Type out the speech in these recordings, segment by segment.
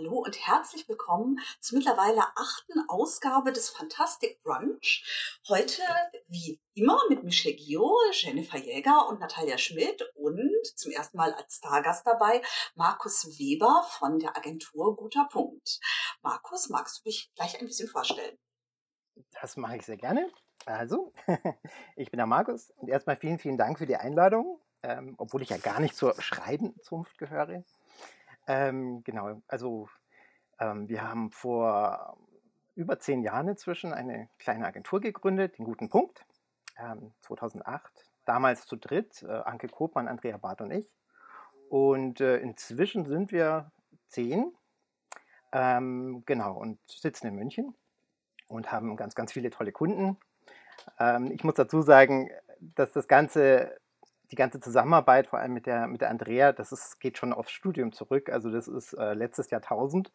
Hallo und herzlich willkommen zur mittlerweile achten Ausgabe des Fantastic Brunch. Heute, wie immer, mit Michelle Gio, Jennifer Jäger und Natalia Schmidt und zum ersten Mal als Stargast dabei Markus Weber von der Agentur Guter Punkt. Markus, magst du dich gleich ein bisschen vorstellen? Das mache ich sehr gerne. Also, ich bin der Markus und erstmal vielen, vielen Dank für die Einladung, ähm, obwohl ich ja gar nicht zur Schreibenzunft gehöre. Ähm, genau, also ähm, wir haben vor über zehn Jahren inzwischen eine kleine Agentur gegründet, den Guten Punkt, 2008. Ähm, Damals zu dritt, äh, Anke Kopmann, Andrea Barth und ich. Und äh, inzwischen sind wir zehn, ähm, genau, und sitzen in München und haben ganz, ganz viele tolle Kunden. Ähm, ich muss dazu sagen, dass das Ganze die ganze Zusammenarbeit, vor allem mit der, mit der Andrea, das ist, geht schon aufs Studium zurück. Also das ist äh, letztes Jahrtausend.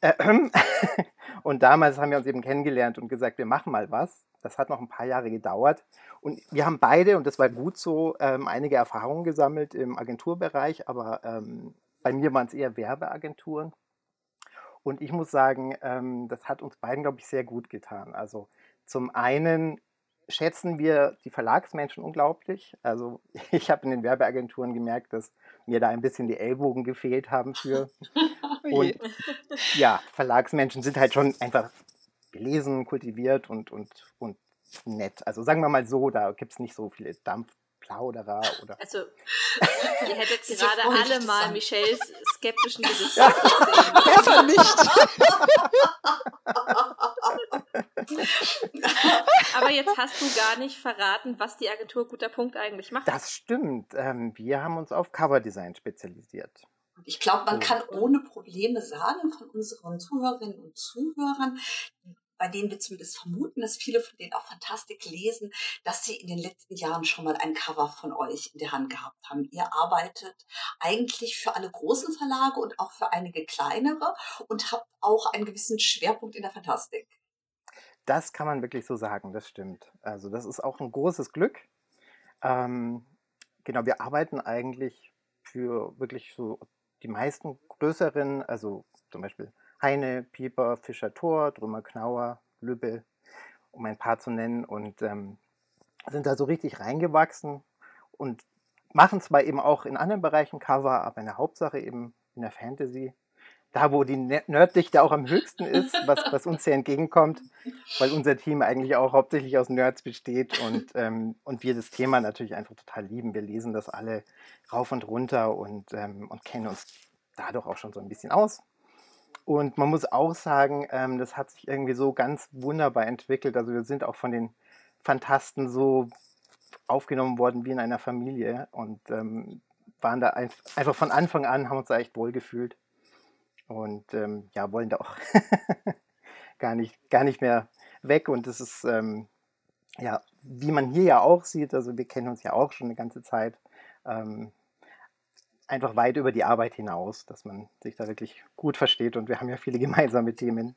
Äh, und damals haben wir uns eben kennengelernt und gesagt, wir machen mal was. Das hat noch ein paar Jahre gedauert. Und wir haben beide, und das war gut so, ähm, einige Erfahrungen gesammelt im Agenturbereich, aber ähm, bei mir waren es eher Werbeagenturen. Und ich muss sagen, ähm, das hat uns beiden, glaube ich, sehr gut getan. Also zum einen schätzen wir die Verlagsmenschen unglaublich. Also ich habe in den Werbeagenturen gemerkt, dass mir da ein bisschen die Ellbogen gefehlt haben für. Oh und ja, Verlagsmenschen sind halt schon einfach gelesen, kultiviert und, und, und nett. Also sagen wir mal so, da gibt es nicht so viele Dampfplauderer oder. Also, ihr hättet gerade alle mal Michelles skeptischen Gesicht ja. gesehen. Besser nicht. Aber jetzt hast du gar nicht verraten, was die Agentur Guter Punkt eigentlich macht. Das stimmt. Ähm, wir haben uns auf Coverdesign spezialisiert. Ich glaube, man kann ohne Probleme sagen von unseren Zuhörerinnen und Zuhörern, bei denen wir zumindest vermuten, dass viele von denen auch Fantastik lesen, dass sie in den letzten Jahren schon mal ein Cover von euch in der Hand gehabt haben. Ihr arbeitet eigentlich für alle großen Verlage und auch für einige kleinere und habt auch einen gewissen Schwerpunkt in der Fantastik. Das kann man wirklich so sagen, das stimmt. Also das ist auch ein großes Glück. Ähm, genau, wir arbeiten eigentlich für wirklich so die meisten größeren, also zum Beispiel Heine, Pieper, Fischer Tor, Drümmer Knauer, Lübbe, um ein paar zu nennen, und ähm, sind da so richtig reingewachsen und machen zwar eben auch in anderen Bereichen Cover, aber in der Hauptsache eben in der Fantasy da, wo die Nerddichte auch am höchsten ist, was, was uns hier entgegenkommt, weil unser Team eigentlich auch hauptsächlich aus Nerds besteht und, ähm, und wir das Thema natürlich einfach total lieben. Wir lesen das alle rauf und runter und, ähm, und kennen uns dadurch auch schon so ein bisschen aus. Und man muss auch sagen, ähm, das hat sich irgendwie so ganz wunderbar entwickelt. Also wir sind auch von den Fantasten so aufgenommen worden wie in einer Familie und ähm, waren da einfach von Anfang an, haben uns da echt wohl gefühlt und ähm, ja, wollen da auch gar, nicht, gar nicht mehr weg. Und das ist, ähm, ja, wie man hier ja auch sieht, also wir kennen uns ja auch schon eine ganze Zeit, ähm, einfach weit über die Arbeit hinaus, dass man sich da wirklich gut versteht und wir haben ja viele gemeinsame Themen.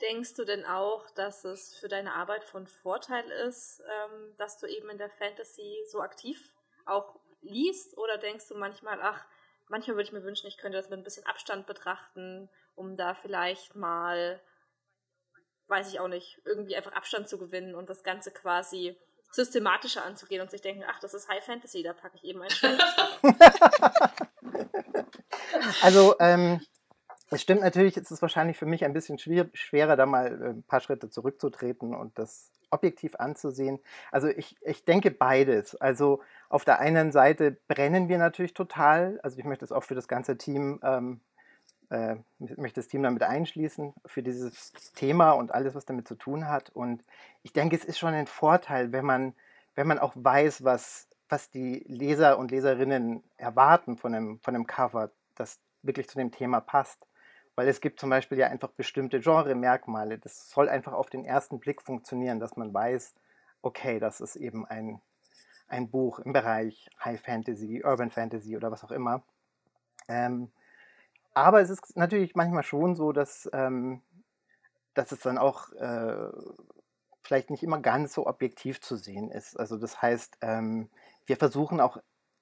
Denkst du denn auch, dass es für deine Arbeit von Vorteil ist, ähm, dass du eben in der Fantasy so aktiv auch liest? Oder denkst du manchmal, ach, manchmal würde ich mir wünschen, ich könnte das mit ein bisschen Abstand betrachten, um da vielleicht mal, weiß ich auch nicht, irgendwie einfach Abstand zu gewinnen und das Ganze quasi systematischer anzugehen und sich denken, ach, das ist High Fantasy, da packe ich eben ein Also, ähm, es stimmt natürlich, es ist wahrscheinlich für mich ein bisschen schwer, schwerer, da mal äh, ein paar Schritte zurückzutreten und das objektiv anzusehen. Also ich, ich denke beides. Also auf der einen Seite brennen wir natürlich total. Also ich möchte es auch für das ganze Team, ähm, äh, möchte das Team damit einschließen, für dieses Thema und alles, was damit zu tun hat. Und ich denke, es ist schon ein Vorteil, wenn man, wenn man auch weiß, was, was die Leser und Leserinnen erwarten von einem, von einem Cover, das wirklich zu dem Thema passt. Weil es gibt zum Beispiel ja einfach bestimmte Genre-Merkmale. Das soll einfach auf den ersten Blick funktionieren, dass man weiß, okay, das ist eben ein ein Buch im Bereich High Fantasy, Urban Fantasy oder was auch immer. Ähm, aber es ist natürlich manchmal schon so, dass, ähm, dass es dann auch äh, vielleicht nicht immer ganz so objektiv zu sehen ist. Also das heißt, ähm, wir versuchen auch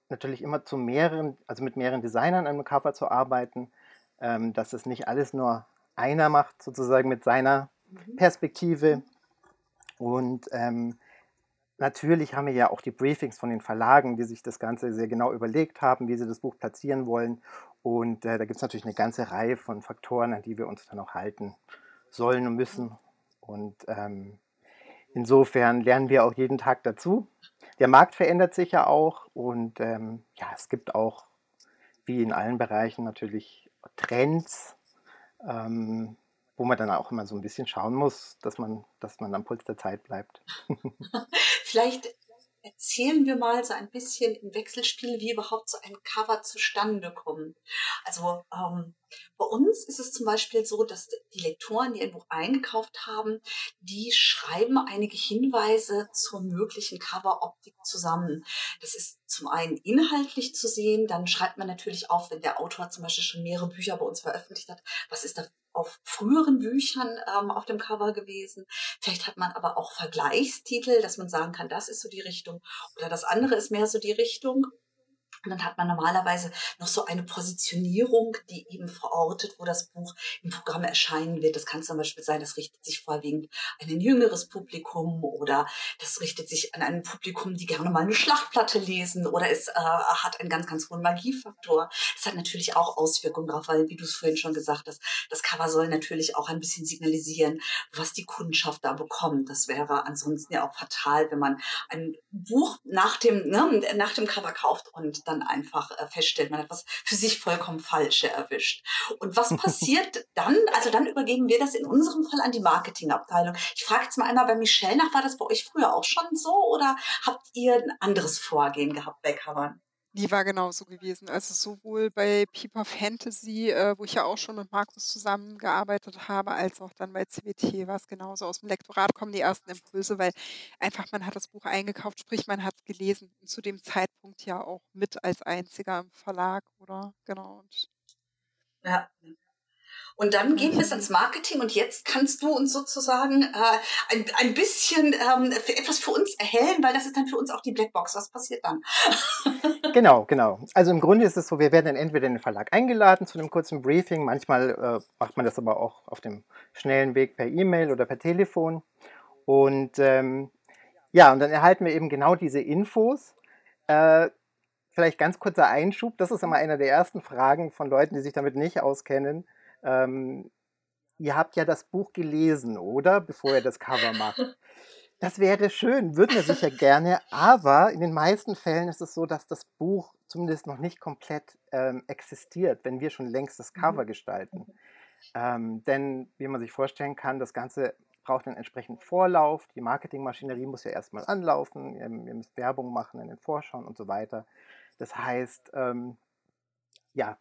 natürlich immer zu mehreren, also mit mehreren Designern an einem Cover zu arbeiten, ähm, dass es nicht alles nur einer macht, sozusagen mit seiner mhm. Perspektive. Und ähm, natürlich haben wir ja auch die Briefings von den Verlagen, die sich das Ganze sehr genau überlegt haben, wie sie das Buch platzieren wollen. Und äh, da gibt es natürlich eine ganze Reihe von Faktoren, an die wir uns dann auch halten sollen und müssen. Und ähm, insofern lernen wir auch jeden Tag dazu. Der Markt verändert sich ja auch und ähm, ja, es gibt auch, wie in allen Bereichen, natürlich Trends, ähm, wo man dann auch immer so ein bisschen schauen muss, dass man, dass man am Puls der Zeit bleibt. Vielleicht erzählen wir mal so ein bisschen im Wechselspiel, wie überhaupt so ein Cover zustande kommt. Also ähm, bei uns ist es zum Beispiel so, dass die Lektoren, die ein Buch eingekauft haben, die schreiben einige Hinweise zur möglichen Coveroptik zusammen. Das ist zum einen inhaltlich zu sehen, dann schreibt man natürlich auf, wenn der Autor zum Beispiel schon mehrere Bücher bei uns veröffentlicht hat, was ist da auf früheren Büchern ähm, auf dem Cover gewesen. Vielleicht hat man aber auch Vergleichstitel, dass man sagen kann, das ist so die Richtung oder das andere ist mehr so die Richtung. Und dann hat man normalerweise noch so eine Positionierung, die eben verortet, wo das Buch im Programm erscheinen wird. Das kann zum Beispiel sein, das richtet sich vorwiegend an ein jüngeres Publikum oder das richtet sich an ein Publikum, die gerne mal eine Schlachtplatte lesen oder es äh, hat einen ganz, ganz hohen Magiefaktor. Das hat natürlich auch Auswirkungen darauf, weil, wie du es vorhin schon gesagt hast, das Cover soll natürlich auch ein bisschen signalisieren, was die Kundschaft da bekommt. Das wäre ansonsten ja auch fatal, wenn man ein Buch nach dem, ne, nach dem Cover kauft und dann einfach äh, feststellt, man hat was für sich vollkommen Falsche erwischt. Und was passiert dann? Also dann übergeben wir das in unserem Fall an die Marketingabteilung. Ich frage jetzt mal einmal bei Michelle nach, war das bei euch früher auch schon so oder habt ihr ein anderes Vorgehen gehabt bei Covern? Die war genauso gewesen. Also sowohl bei People Fantasy, äh, wo ich ja auch schon mit Markus zusammengearbeitet habe, als auch dann bei CWT war es genauso. Aus dem Lektorat kommen die ersten Impulse, weil einfach man hat das Buch eingekauft, sprich man hat es gelesen. Und zu dem Zeitpunkt ja auch mit als einziger im Verlag, oder? Genau. Ja. Und dann gehen wir es ans Marketing und jetzt kannst du uns sozusagen äh, ein, ein bisschen ähm, für etwas für uns erhellen, weil das ist dann für uns auch die Blackbox. Was passiert dann? genau, genau. Also im Grunde ist es so, wir werden dann entweder in den Verlag eingeladen zu einem kurzen Briefing. Manchmal äh, macht man das aber auch auf dem schnellen Weg per E-Mail oder per Telefon. Und ähm, ja, und dann erhalten wir eben genau diese Infos. Äh, vielleicht ganz kurzer Einschub. Das ist immer einer der ersten Fragen von Leuten, die sich damit nicht auskennen. Ähm, ihr habt ja das Buch gelesen, oder? Bevor ihr das Cover macht. Das wäre schön, würden wir sicher gerne, aber in den meisten Fällen ist es so, dass das Buch zumindest noch nicht komplett ähm, existiert, wenn wir schon längst das Cover mhm. gestalten. Ähm, denn, wie man sich vorstellen kann, das Ganze braucht einen entsprechenden Vorlauf. Die Marketingmaschinerie muss ja erstmal anlaufen, ihr, ihr müsst Werbung machen in den Vorschauen und so weiter. Das heißt, ähm, ja,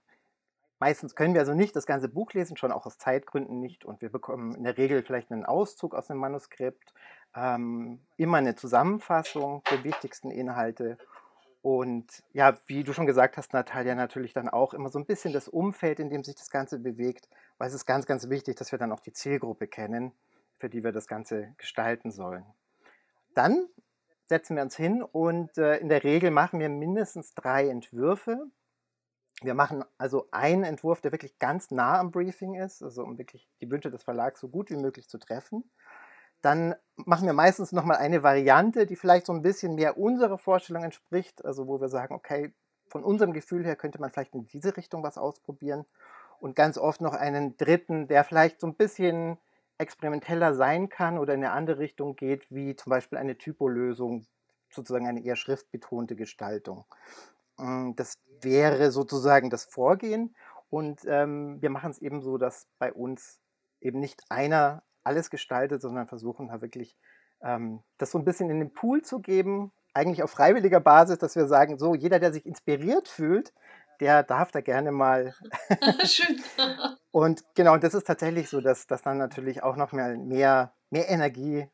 Meistens können wir also nicht das ganze Buch lesen, schon auch aus Zeitgründen nicht. Und wir bekommen in der Regel vielleicht einen Auszug aus dem Manuskript, ähm, immer eine Zusammenfassung der wichtigsten Inhalte. Und ja, wie du schon gesagt hast, Natalia, natürlich dann auch immer so ein bisschen das Umfeld, in dem sich das Ganze bewegt, weil es ist ganz, ganz wichtig, dass wir dann auch die Zielgruppe kennen, für die wir das Ganze gestalten sollen. Dann setzen wir uns hin und äh, in der Regel machen wir mindestens drei Entwürfe wir machen also einen Entwurf, der wirklich ganz nah am Briefing ist, also um wirklich die Wünsche des Verlags so gut wie möglich zu treffen. Dann machen wir meistens nochmal eine Variante, die vielleicht so ein bisschen mehr unserer Vorstellung entspricht, also wo wir sagen, okay, von unserem Gefühl her könnte man vielleicht in diese Richtung was ausprobieren. Und ganz oft noch einen dritten, der vielleicht so ein bisschen experimenteller sein kann oder in eine andere Richtung geht, wie zum Beispiel eine Typolösung, sozusagen eine eher schriftbetonte Gestaltung. Hm, das wäre sozusagen das Vorgehen. Und ähm, wir machen es eben so, dass bei uns eben nicht einer alles gestaltet, sondern versuchen da wirklich ähm, das so ein bisschen in den Pool zu geben, eigentlich auf freiwilliger Basis, dass wir sagen, so jeder, der sich inspiriert fühlt, der darf da gerne mal. Schön. und genau, das ist tatsächlich so, dass, dass dann natürlich auch noch mehr, mehr, mehr Energie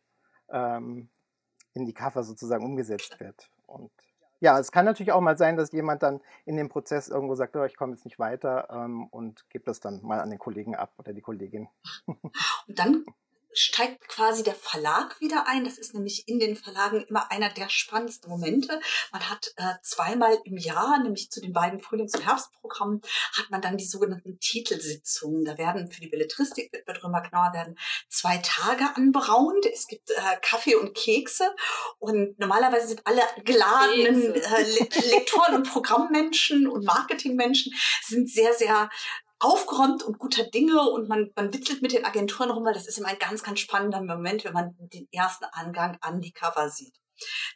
ähm, in die Cover sozusagen umgesetzt wird. Und ja, es kann natürlich auch mal sein, dass jemand dann in dem Prozess irgendwo sagt, oh, ich komme jetzt nicht weiter ähm, und gibt das dann mal an den Kollegen ab oder die Kollegin. Und dann steigt quasi der Verlag wieder ein. Das ist nämlich in den Verlagen immer einer der spannendsten Momente. Man hat äh, zweimal im Jahr, nämlich zu den beiden Frühlings- und Herbstprogrammen, hat man dann die sogenannten Titelsitzungen. Da werden für die Belletristik, wird bei Drömer Knauer, werden zwei Tage anberaumt. Es gibt äh, Kaffee und Kekse und normalerweise sind alle geladenen äh, Lektoren und Programmmenschen und Marketingmenschen sind sehr, sehr aufgeräumt und guter Dinge und man, man witzelt mit den Agenturen rum, weil das ist immer ein ganz, ganz spannender Moment, wenn man den ersten Angang an die Cover sieht.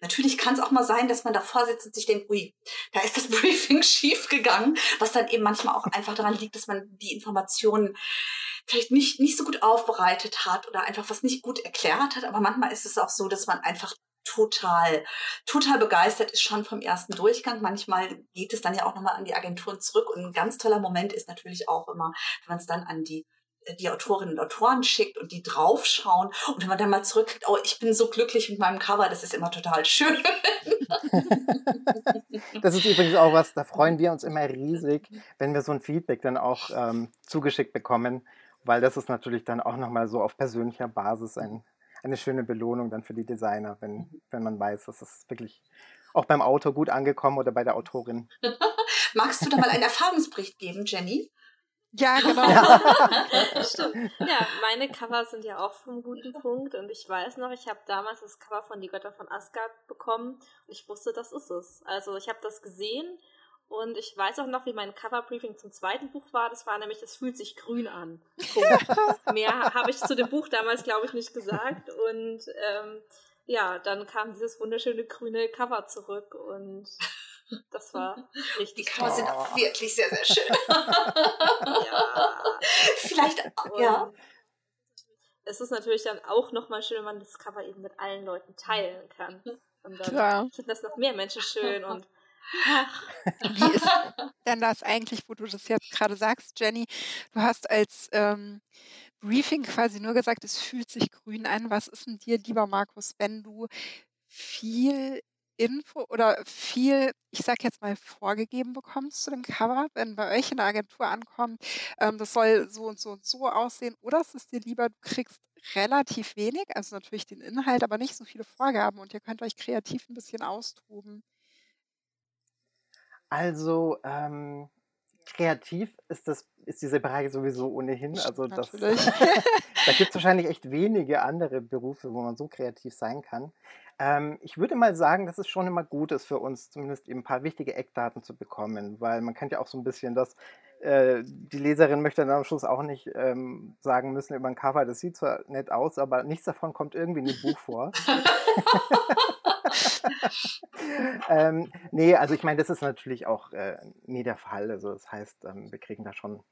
Natürlich kann es auch mal sein, dass man davor sitzt und sich denkt, ui, da ist das Briefing schief gegangen, was dann eben manchmal auch einfach daran liegt, dass man die Informationen vielleicht nicht, nicht so gut aufbereitet hat oder einfach was nicht gut erklärt hat. Aber manchmal ist es auch so, dass man einfach total, total begeistert ist schon vom ersten Durchgang. Manchmal geht es dann ja auch nochmal an die Agenturen zurück und ein ganz toller Moment ist natürlich auch immer, wenn man es dann an die die Autorinnen und Autoren schickt und die draufschauen und wenn man dann mal zurückkriegt, oh, ich bin so glücklich mit meinem Cover, das ist immer total schön. das ist übrigens auch was, da freuen wir uns immer riesig, wenn wir so ein Feedback dann auch ähm, zugeschickt bekommen, weil das ist natürlich dann auch nochmal so auf persönlicher Basis ein, eine schöne Belohnung dann für die Designer, wenn, mhm. wenn man weiß, dass es wirklich auch beim Autor gut angekommen oder bei der Autorin. Magst du da mal einen Erfahrungsbericht geben, Jenny? Ja, genau. Ja. Stimmt. Ja, meine Cover sind ja auch vom guten Punkt und ich weiß noch, ich habe damals das Cover von Die Götter von Asgard bekommen und ich wusste, das ist es. Also ich habe das gesehen und ich weiß auch noch, wie mein Coverbriefing zum zweiten Buch war. Das war nämlich, es fühlt sich grün an. Mehr habe ich zu dem Buch damals, glaube ich, nicht gesagt. Und ähm, ja, dann kam dieses wunderschöne grüne Cover zurück und das war richtig Die Cover sind auch wirklich sehr, sehr schön. ja. Vielleicht, und ja. Es ist natürlich dann auch nochmal schön, wenn man das Cover eben mit allen Leuten teilen kann. Und dann Klar. finden das noch mehr Menschen schön und wie ist denn das eigentlich, wo du das jetzt gerade sagst, Jenny? Du hast als ähm, Briefing quasi nur gesagt, es fühlt sich grün an. Was ist denn dir, lieber Markus, wenn du viel Info oder viel, ich sag jetzt mal, vorgegeben bekommst zu dem Cover, wenn bei euch in der Agentur ankommt, ähm, das soll so und so und so aussehen, oder ist es dir lieber, du kriegst relativ wenig, also natürlich den Inhalt, aber nicht so viele Vorgaben und ihr könnt euch kreativ ein bisschen austoben? Also, ähm, kreativ ist das ist diese Bereiche sowieso ohnehin. Also das, da gibt es wahrscheinlich echt wenige andere Berufe, wo man so kreativ sein kann. Ähm, ich würde mal sagen, dass es schon immer gut ist für uns, zumindest eben ein paar wichtige Eckdaten zu bekommen, weil man kennt ja auch so ein bisschen das, äh, die Leserin möchte dann am Schluss auch nicht ähm, sagen müssen über ein Cover, das sieht zwar nett aus, aber nichts davon kommt irgendwie in dem Buch vor. ähm, nee, also ich meine, das ist natürlich auch äh, nie der Fall. Also das heißt, ähm, wir kriegen da schon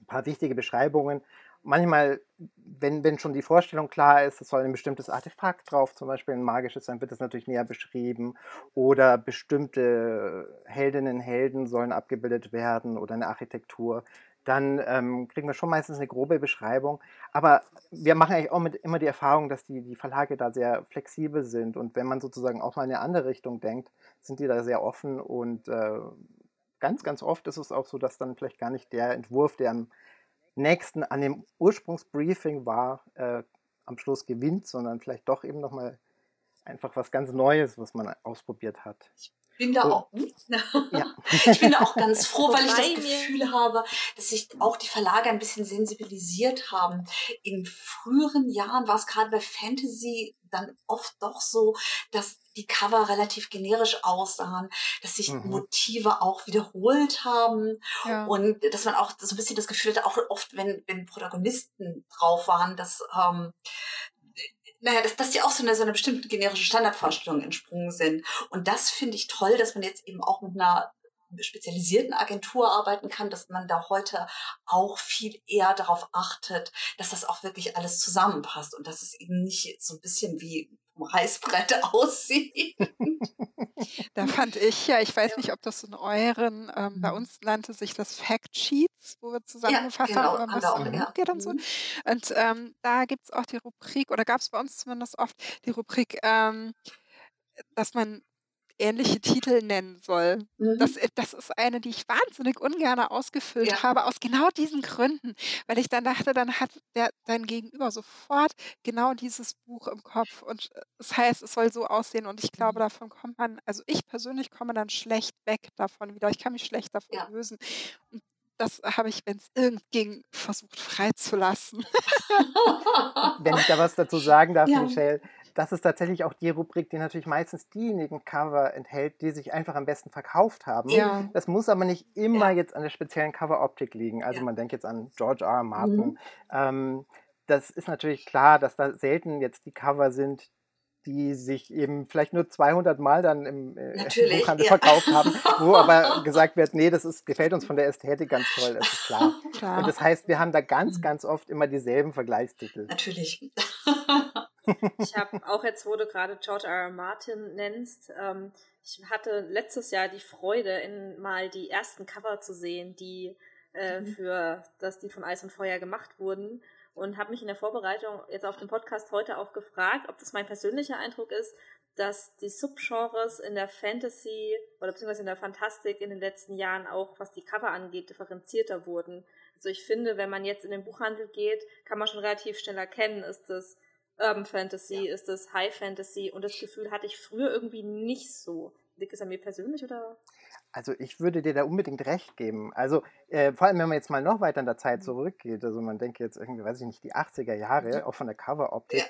ein paar wichtige Beschreibungen. Manchmal, wenn, wenn schon die Vorstellung klar ist, es soll ein bestimmtes Artefakt drauf, zum Beispiel ein magisches, dann wird das natürlich näher beschrieben. Oder bestimmte Heldinnen, Helden sollen abgebildet werden oder eine Architektur dann ähm, kriegen wir schon meistens eine grobe Beschreibung. Aber wir machen eigentlich auch mit, immer die Erfahrung, dass die, die Verlage da sehr flexibel sind. Und wenn man sozusagen auch mal in eine andere Richtung denkt, sind die da sehr offen. Und äh, ganz, ganz oft ist es auch so, dass dann vielleicht gar nicht der Entwurf, der am nächsten an dem Ursprungsbriefing war, äh, am Schluss gewinnt, sondern vielleicht doch eben nochmal einfach was ganz Neues, was man ausprobiert hat. Bin da auch, ja. ich bin da auch ganz froh, weil ich das Gefühl habe, dass sich auch die Verlage ein bisschen sensibilisiert haben. In früheren Jahren war es gerade bei Fantasy dann oft doch so, dass die Cover relativ generisch aussahen, dass sich mhm. Motive auch wiederholt haben ja. und dass man auch so ein bisschen das Gefühl hatte, auch oft, wenn, wenn Protagonisten drauf waren, dass ähm, naja, dass, dass die auch so eine, so eine bestimmte generische Standardvorstellung entsprungen sind. Und das finde ich toll, dass man jetzt eben auch mit einer spezialisierten Agentur arbeiten kann, dass man da heute auch viel eher darauf achtet, dass das auch wirklich alles zusammenpasst und dass es eben nicht so ein bisschen wie Reißbrett aussieht. Da fand ich ja, ich weiß nicht, ob das in euren, ähm, bei mhm. uns nannte sich das Fact Sheets, wo wir zusammengefasst ja, genau, haben, was auch, ja. geht und so. Mhm. Und ähm, da gibt es auch die Rubrik, oder gab es bei uns zumindest oft die Rubrik, ähm, dass man ähnliche Titel nennen soll. Mhm. Das, äh, das ist eine, die ich wahnsinnig ungern ausgefüllt ja. habe, aus genau diesen Gründen, weil ich dann dachte, dann hat der, dein Gegenüber sofort genau dieses Buch im Kopf und äh, das heißt, es soll so aussehen und ich glaube, mhm. davon kommt man, also ich persönlich komme dann schlecht weg davon wieder. Ich kann mich schlecht davon ja. lösen. Und das habe ich, wenn es irgend ging, versucht freizulassen. wenn ich da was dazu sagen darf, ja. Michelle, das ist tatsächlich auch die Rubrik, die natürlich meistens diejenigen Cover enthält, die sich einfach am besten verkauft haben. Ja. Das muss aber nicht immer ja. jetzt an der speziellen Coveroptik liegen. Also ja. man denkt jetzt an George R. R. Martin. Mhm. Ähm, das ist natürlich klar, dass da selten jetzt die Cover sind, die sich eben vielleicht nur 200 Mal dann im, äh, Buchhandel ja. verkauft haben, wo aber gesagt wird, nee, das ist, gefällt uns von der Ästhetik ganz toll, das ist klar. klar. Und das heißt, wir haben da ganz, mhm. ganz oft immer dieselben Vergleichstitel. Natürlich. ich habe auch jetzt, wo du gerade George R. R. Martin nennst, ähm, ich hatte letztes Jahr die Freude, in mal die ersten Cover zu sehen, die äh, mhm. für das die von Eis und Feuer gemacht wurden und habe mich in der Vorbereitung jetzt auf den Podcast heute auch gefragt, ob das mein persönlicher Eindruck ist, dass die Subgenres in der Fantasy oder beziehungsweise in der Fantastik in den letzten Jahren auch, was die Cover angeht, differenzierter wurden. Also ich finde, wenn man jetzt in den Buchhandel geht, kann man schon relativ schnell erkennen, ist das Urban Fantasy, ja. ist das High Fantasy und das Gefühl hatte ich früher irgendwie nicht so. Liegt es an mir persönlich oder? Also ich würde dir da unbedingt recht geben. Also äh, vor allem, wenn man jetzt mal noch weiter in der Zeit mhm. zurückgeht, also man denkt jetzt irgendwie, weiß ich nicht, die 80er Jahre, mhm. auch von der Cover-Optik. Ja.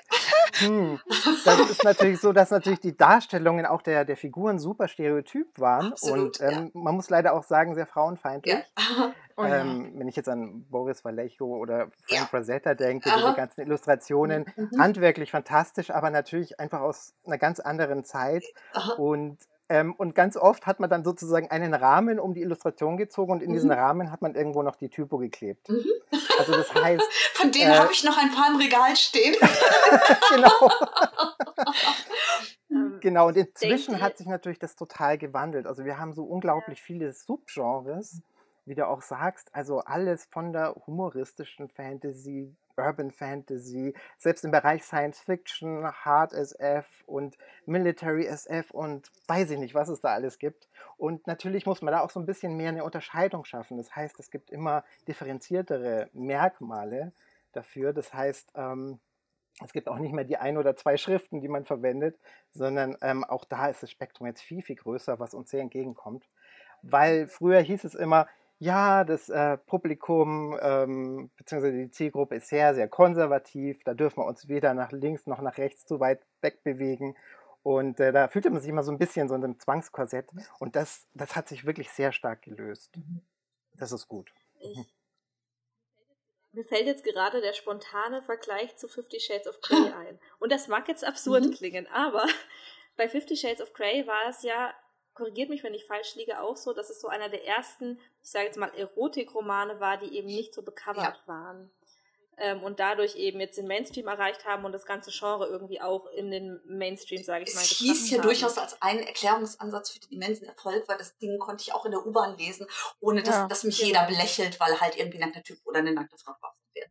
Hm, das ist natürlich so, dass natürlich die Darstellungen auch der, der Figuren super stereotyp waren Absolut, und ähm, ja. man muss leider auch sagen, sehr frauenfeindlich. Ja. Oh, ähm, wenn ich jetzt an Boris Vallejo oder Frank Rosetta denke, Aha. diese ganzen Illustrationen, mhm. handwerklich fantastisch, aber natürlich einfach aus einer ganz anderen Zeit Aha. und ähm, und ganz oft hat man dann sozusagen einen Rahmen um die Illustration gezogen und in mhm. diesen Rahmen hat man irgendwo noch die Typo geklebt. Mhm. Also das heißt. Von denen äh, habe ich noch ein paar im Regal stehen. genau. Ähm, genau, und inzwischen hat sich natürlich das total gewandelt. Also wir haben so unglaublich viele Subgenres, wie du auch sagst, also alles von der humoristischen Fantasy Urban Fantasy, selbst im Bereich Science Fiction, Hard SF und Military SF und weiß ich nicht, was es da alles gibt. Und natürlich muss man da auch so ein bisschen mehr eine Unterscheidung schaffen. Das heißt, es gibt immer differenziertere Merkmale dafür. Das heißt, ähm, es gibt auch nicht mehr die ein oder zwei Schriften, die man verwendet, sondern ähm, auch da ist das Spektrum jetzt viel, viel größer, was uns sehr entgegenkommt. Weil früher hieß es immer, ja, das äh, Publikum ähm, bzw. die Zielgruppe ist sehr, sehr konservativ. Da dürfen wir uns weder nach links noch nach rechts zu weit wegbewegen. Und äh, da fühlte man sich immer so ein bisschen so in einem Zwangskorsett. Und das, das hat sich wirklich sehr stark gelöst. Mhm. Das ist gut. Ich, mhm. mir fällt jetzt gerade der spontane Vergleich zu Fifty Shades of Grey ein. Und das mag jetzt absurd mhm. klingen, aber bei Fifty Shades of Grey war es ja korrigiert mich, wenn ich falsch liege, auch so, dass es so einer der ersten, ich sage jetzt mal, Erotikromane war, die eben nicht so becovert ja. waren. Ähm, und dadurch eben jetzt den Mainstream erreicht haben und das ganze Genre irgendwie auch in den Mainstream, sage ich es mal, Es hieß ja durchaus als ein Erklärungsansatz für den immensen Erfolg, weil das Ding konnte ich auch in der U-Bahn lesen, ohne dass, ja, dass mich genau. jeder belächelt, weil halt irgendwie ein nackter Typ oder eine nackte Frau drauf wird.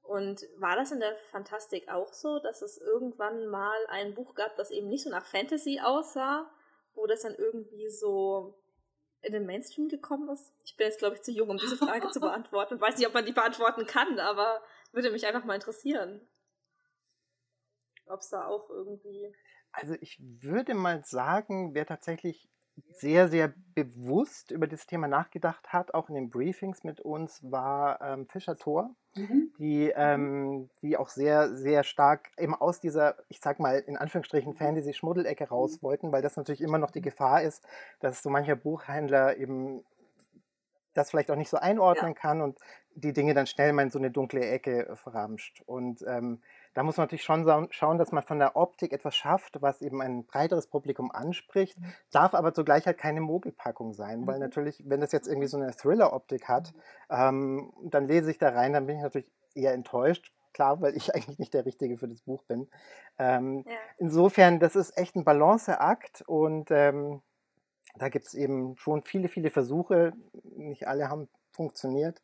Und war das in der Fantastik auch so, dass es irgendwann mal ein Buch gab, das eben nicht so nach Fantasy aussah, wo das dann irgendwie so in den Mainstream gekommen ist? Ich bin jetzt, glaube ich, zu jung, um diese Frage zu beantworten. Ich weiß nicht, ob man die beantworten kann, aber würde mich einfach mal interessieren. Ob es da auch irgendwie. Also ich würde mal sagen, wer tatsächlich sehr, sehr bewusst über das Thema nachgedacht hat, auch in den Briefings mit uns, war ähm, Fischer Thor, mhm. die, mhm. ähm, die auch sehr, sehr stark eben aus dieser, ich sag mal, in Anführungsstrichen Fantasy-Schmuddelecke raus mhm. wollten, weil das natürlich immer noch die Gefahr ist, dass so mancher Buchhändler eben das vielleicht auch nicht so einordnen ja. kann und die Dinge dann schnell mal in so eine dunkle Ecke verramscht. Und ähm, da muss man natürlich schon schauen, dass man von der Optik etwas schafft, was eben ein breiteres Publikum anspricht, mhm. darf aber zugleich halt keine Mogelpackung sein, weil mhm. natürlich, wenn das jetzt irgendwie so eine Thriller-Optik hat, ähm, dann lese ich da rein, dann bin ich natürlich eher enttäuscht. Klar, weil ich eigentlich nicht der Richtige für das Buch bin. Ähm, ja. Insofern, das ist echt ein Balanceakt und ähm, da gibt es eben schon viele, viele Versuche. Nicht alle haben funktioniert.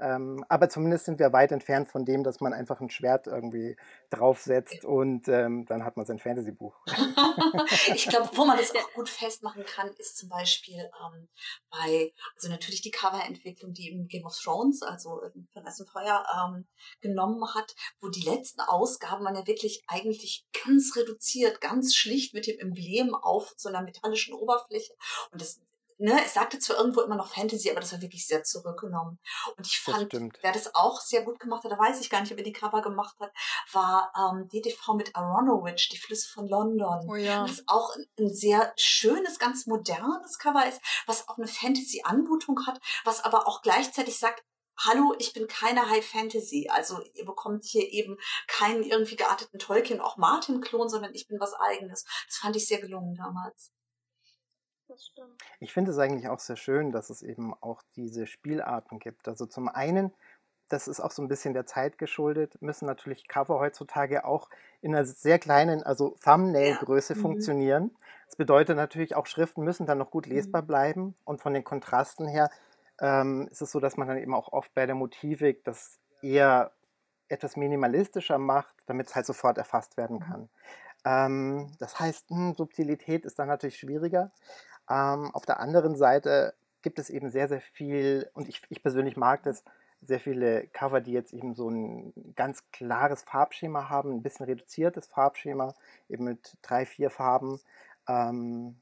Ähm, aber zumindest sind wir weit entfernt von dem, dass man einfach ein Schwert irgendwie draufsetzt und ähm, dann hat man sein Fantasy-Buch. ich glaube, wo man das auch gut festmachen kann, ist zum Beispiel ähm, bei, also natürlich die Coverentwicklung, die im Game of Thrones, also von Essen Feuer, ähm, genommen hat, wo die letzten Ausgaben waren ja wirklich eigentlich ganz reduziert, ganz schlicht mit dem Emblem auf so einer metallischen Oberfläche. Und das ne, es sagte zwar irgendwo immer noch Fantasy, aber das war wirklich sehr zurückgenommen. Und ich fand, wer das auch sehr gut gemacht hat, da weiß ich gar nicht, ob er die Cover gemacht hat, war ähm, DTV mit Aronowitsch, die Flüsse von London. Oh ja. Das auch ein, ein sehr schönes, ganz modernes Cover ist, was auch eine Fantasy-Anmutung hat, was aber auch gleichzeitig sagt, Hallo, ich bin keine High Fantasy. Also ihr bekommt hier eben keinen irgendwie gearteten Tolkien, auch Martin-Klon, sondern ich bin was eigenes. Das fand ich sehr gelungen damals. Ich finde es eigentlich auch sehr schön, dass es eben auch diese Spielarten gibt. Also zum einen, das ist auch so ein bisschen der Zeit geschuldet, müssen natürlich Cover heutzutage auch in einer sehr kleinen, also Thumbnail-Größe ja. mhm. funktionieren. Das bedeutet natürlich auch, Schriften müssen dann noch gut lesbar mhm. bleiben. Und von den Kontrasten her ähm, ist es so, dass man dann eben auch oft bei der Motivik das eher etwas minimalistischer macht, damit es halt sofort erfasst werden mhm. kann. Ähm, das heißt, mh, hm, Subtilität ist dann natürlich schwieriger. Ähm, auf der anderen Seite gibt es eben sehr, sehr viel, und ich, ich persönlich mag das, sehr viele Cover, die jetzt eben so ein ganz klares Farbschema haben, ein bisschen reduziertes Farbschema, eben mit drei, vier Farben. Ähm,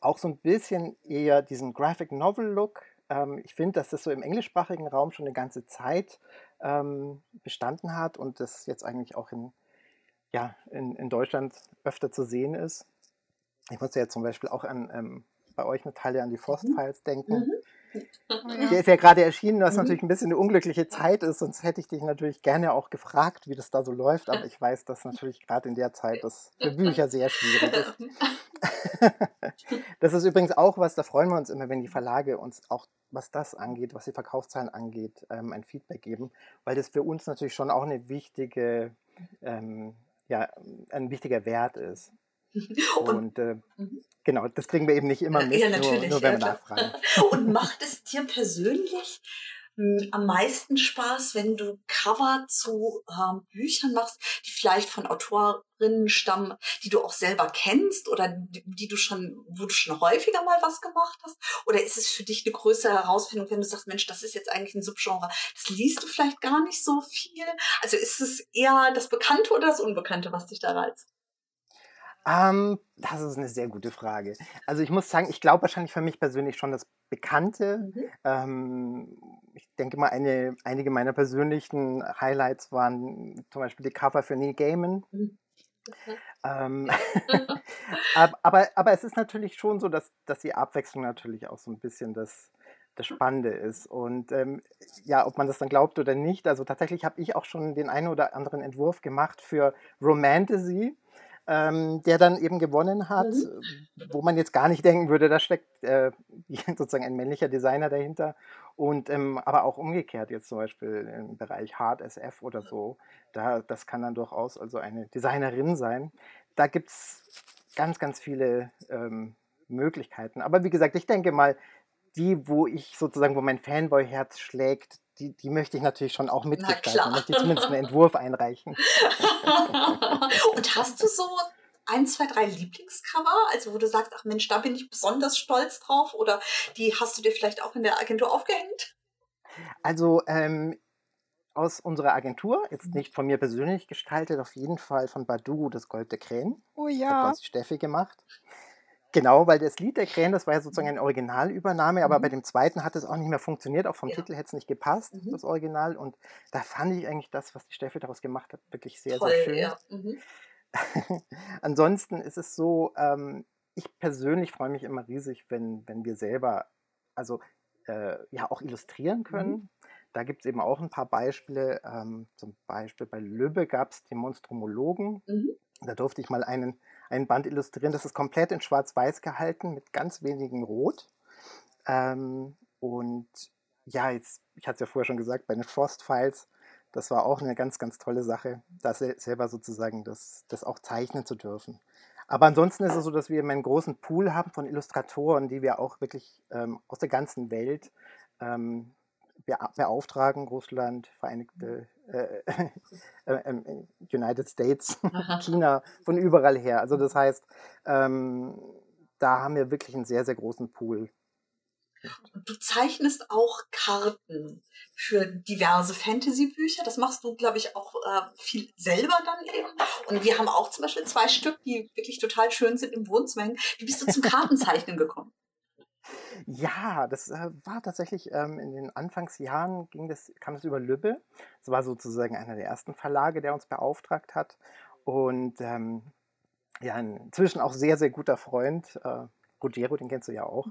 auch so ein bisschen eher diesen Graphic Novel Look. Ähm, ich finde, dass das so im englischsprachigen Raum schon eine ganze Zeit ähm, bestanden hat und das jetzt eigentlich auch in, ja, in, in Deutschland öfter zu sehen ist. Ich musste ja zum Beispiel auch an ähm, bei euch, Natalia, an die Frost-Files mhm. denken. Mhm. Der ist ja gerade erschienen, was mhm. natürlich ein bisschen eine unglückliche Zeit ist, sonst hätte ich dich natürlich gerne auch gefragt, wie das da so läuft, aber ich weiß, dass natürlich gerade in der Zeit das für Bücher sehr schwierig ist. das ist übrigens auch was, da freuen wir uns immer, wenn die Verlage uns auch, was das angeht, was die Verkaufszahlen angeht, ähm, ein Feedback geben, weil das für uns natürlich schon auch eine wichtige, ähm, ja, ein wichtiger Wert ist. Und, äh, mhm. genau, das kriegen wir eben nicht immer mit, ja, nur, nur, wenn wir nachfragen. Und macht es dir persönlich hm, am meisten Spaß, wenn du Cover zu ähm, Büchern machst, die vielleicht von Autorinnen stammen, die du auch selber kennst oder die, die, du schon, wo du schon häufiger mal was gemacht hast? Oder ist es für dich eine größere Herausfindung, wenn du sagst, Mensch, das ist jetzt eigentlich ein Subgenre, das liest du vielleicht gar nicht so viel? Also ist es eher das Bekannte oder das Unbekannte, was dich da reizt? Ähm, das ist eine sehr gute Frage. Also ich muss sagen, ich glaube wahrscheinlich für mich persönlich schon das Bekannte. Mhm. Ähm, ich denke mal, eine, einige meiner persönlichen Highlights waren zum Beispiel die Cover für Neil Gaiman. Mhm. Ähm, aber, aber es ist natürlich schon so, dass, dass die Abwechslung natürlich auch so ein bisschen das, das Spannende ist. Und ähm, ja, ob man das dann glaubt oder nicht, also tatsächlich habe ich auch schon den einen oder anderen Entwurf gemacht für Romantasy ähm, der dann eben gewonnen hat, mhm. wo man jetzt gar nicht denken würde, da steckt äh, sozusagen ein männlicher Designer dahinter. Und ähm, aber auch umgekehrt, jetzt zum Beispiel im Bereich Hard SF oder so, da, das kann dann durchaus also eine Designerin sein. Da gibt es ganz, ganz viele ähm, Möglichkeiten. Aber wie gesagt, ich denke mal, die, wo ich sozusagen, wo mein Fanboy-Herz schlägt, die, die möchte ich natürlich schon auch mitgestalten. Da möchte ich zumindest einen Entwurf einreichen. Und hast du so ein, zwei, drei Lieblingscover, also wo du sagst, ach Mensch, da bin ich besonders stolz drauf oder die hast du dir vielleicht auch in der Agentur aufgehängt? Also ähm, aus unserer Agentur, jetzt mhm. nicht von mir persönlich gestaltet, auf jeden Fall von Badu, das Gold der Krähen. Oh ja. Hat Steffi gemacht. Genau, weil das Lied der Krähen, das war ja sozusagen eine Originalübernahme, aber mhm. bei dem zweiten hat es auch nicht mehr funktioniert, auch vom ja. Titel hätte es nicht gepasst, mhm. das Original. Und da fand ich eigentlich das, was die Steffi daraus gemacht hat, wirklich sehr, Toll, sehr schön. Ja. Mhm. Ansonsten ist es so, ähm, ich persönlich freue mich immer riesig, wenn, wenn wir selber, also äh, ja, auch illustrieren können. Mhm. Da gibt es eben auch ein paar Beispiele. Ähm, zum Beispiel bei Lübbe gab es die Monstromologen. Mhm. Da durfte ich mal einen ein Band illustrieren. Das ist komplett in Schwarz-Weiß gehalten mit ganz wenigen Rot. Ähm, und ja, jetzt, ich hatte es ja vorher schon gesagt, bei den Frost-Files, das war auch eine ganz, ganz tolle Sache, da selber sozusagen das, das auch zeichnen zu dürfen. Aber ansonsten ist es so, dass wir einen großen Pool haben von Illustratoren, die wir auch wirklich ähm, aus der ganzen Welt ähm, beauftragen, Russland, Vereinigte äh, äh, äh, United States, China, von überall her. Also das heißt, ähm, da haben wir wirklich einen sehr, sehr großen Pool. Und du zeichnest auch Karten für diverse Fantasy-Bücher. Das machst du, glaube ich, auch äh, viel selber dann eben. Und wir haben auch zum Beispiel zwei Stück, die wirklich total schön sind im Wohnzimmer. Wie bist du zum Kartenzeichnen gekommen? Ja, das äh, war tatsächlich ähm, in den Anfangsjahren ging das, kam das über Lübbe. Das war sozusagen einer der ersten Verlage, der uns beauftragt hat. Und ähm, ja, inzwischen auch sehr, sehr guter Freund, äh, Ruggiero, den kennst du ja auch.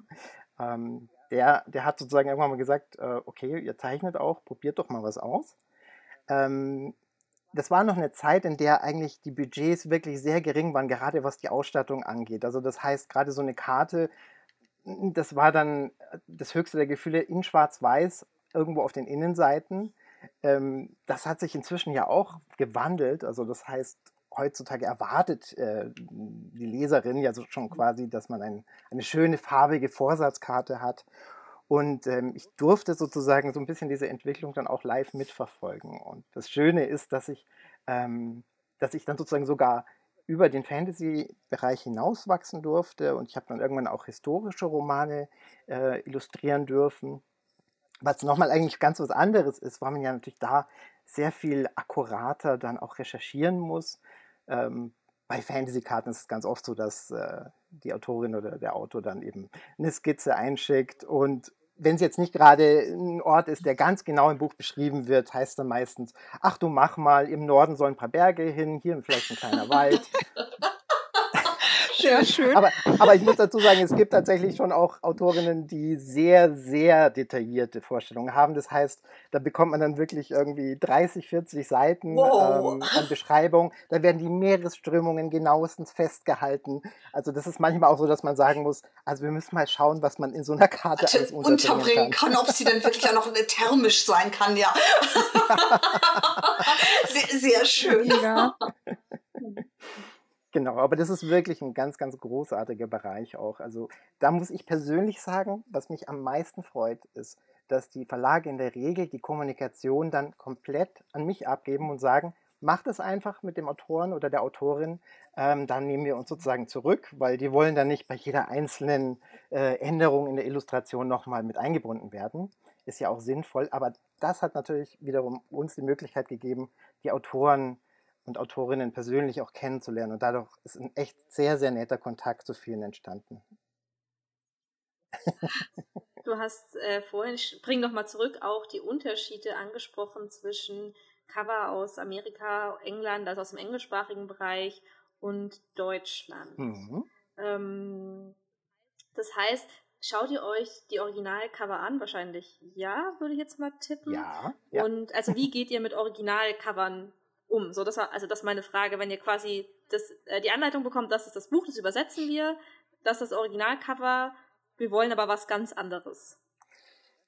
Ähm, der, der hat sozusagen irgendwann mal gesagt, äh, okay, ihr zeichnet auch, probiert doch mal was aus. Ähm, das war noch eine Zeit, in der eigentlich die Budgets wirklich sehr gering waren, gerade was die Ausstattung angeht. Also das heißt, gerade so eine Karte das war dann äh, das höchste der Gefühle in Schwarz-Weiß, irgendwo auf den Innenseiten. Ähm, das hat sich inzwischen ja auch gewandelt. Also das heißt, heutzutage erwartet äh, die Leserin ja so schon quasi, dass man ein, eine schöne farbige Vorsatzkarte hat. Und ähm, ich durfte sozusagen so ein bisschen diese Entwicklung dann auch live mitverfolgen. Und das Schöne ist, dass ich, ähm, dass ich dann sozusagen sogar über den Fantasy-Bereich hinauswachsen durfte und ich habe dann irgendwann auch historische Romane äh, illustrieren dürfen. Was nochmal eigentlich ganz was anderes ist, weil man ja natürlich da sehr viel akkurater dann auch recherchieren muss. Ähm, bei Fantasy-Karten ist es ganz oft so, dass äh, die Autorin oder der Autor dann eben eine Skizze einschickt und wenn es jetzt nicht gerade ein Ort ist, der ganz genau im Buch beschrieben wird, heißt dann meistens, ach du mach mal, im Norden sollen ein paar Berge hin, hier vielleicht ein kleiner Wald. Sehr schön. Aber, aber ich muss dazu sagen, es gibt tatsächlich schon auch Autorinnen, die sehr, sehr detaillierte Vorstellungen haben. Das heißt, da bekommt man dann wirklich irgendwie 30, 40 Seiten wow. ähm, an Beschreibung. Da werden die Meeresströmungen genauestens festgehalten. Also das ist manchmal auch so, dass man sagen muss, also wir müssen mal schauen, was man in so einer Karte alles unterbringen kann. kann. Ob sie dann wirklich auch noch thermisch sein kann, ja. sehr, sehr schön. Ja. Genau, aber das ist wirklich ein ganz, ganz großartiger Bereich auch. Also da muss ich persönlich sagen, was mich am meisten freut, ist, dass die Verlage in der Regel die Kommunikation dann komplett an mich abgeben und sagen, macht es einfach mit dem Autoren oder der Autorin, ähm, dann nehmen wir uns sozusagen zurück, weil die wollen dann nicht bei jeder einzelnen äh, Änderung in der Illustration nochmal mit eingebunden werden. Ist ja auch sinnvoll, aber das hat natürlich wiederum uns die Möglichkeit gegeben, die Autoren und Autorinnen persönlich auch kennenzulernen. Und dadurch ist ein echt sehr, sehr netter Kontakt zu vielen entstanden. Du hast äh, vorhin, spring noch mal zurück, auch die Unterschiede angesprochen zwischen Cover aus Amerika, England, also aus dem englischsprachigen Bereich und Deutschland. Mhm. Ähm, das heißt, schaut ihr euch die Originalcover an? Wahrscheinlich ja, würde ich jetzt mal tippen. Ja. ja. Und also wie geht ihr mit Originalcovern um? So, das war, also das ist meine Frage, wenn ihr quasi das, äh, die Anleitung bekommt, das ist das Buch, das übersetzen wir, das ist das Originalcover, wir wollen aber was ganz anderes.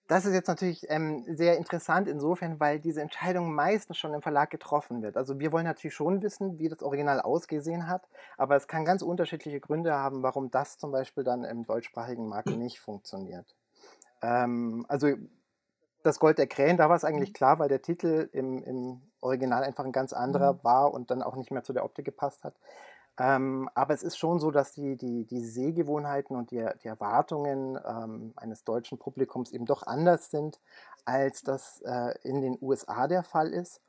Das ist jetzt natürlich ähm, sehr interessant insofern, weil diese Entscheidung meistens schon im Verlag getroffen wird. Also wir wollen natürlich schon wissen, wie das Original ausgesehen hat, aber es kann ganz unterschiedliche Gründe haben, warum das zum Beispiel dann im deutschsprachigen Markt nicht funktioniert. Ähm, also das Gold der Krähen, da war es eigentlich klar, weil der Titel im, im Original einfach ein ganz anderer mhm. war und dann auch nicht mehr zu der Optik gepasst hat. Ähm, aber es ist schon so, dass die, die, die Sehgewohnheiten und die, die Erwartungen ähm, eines deutschen Publikums eben doch anders sind, als das äh, in den USA der Fall ist.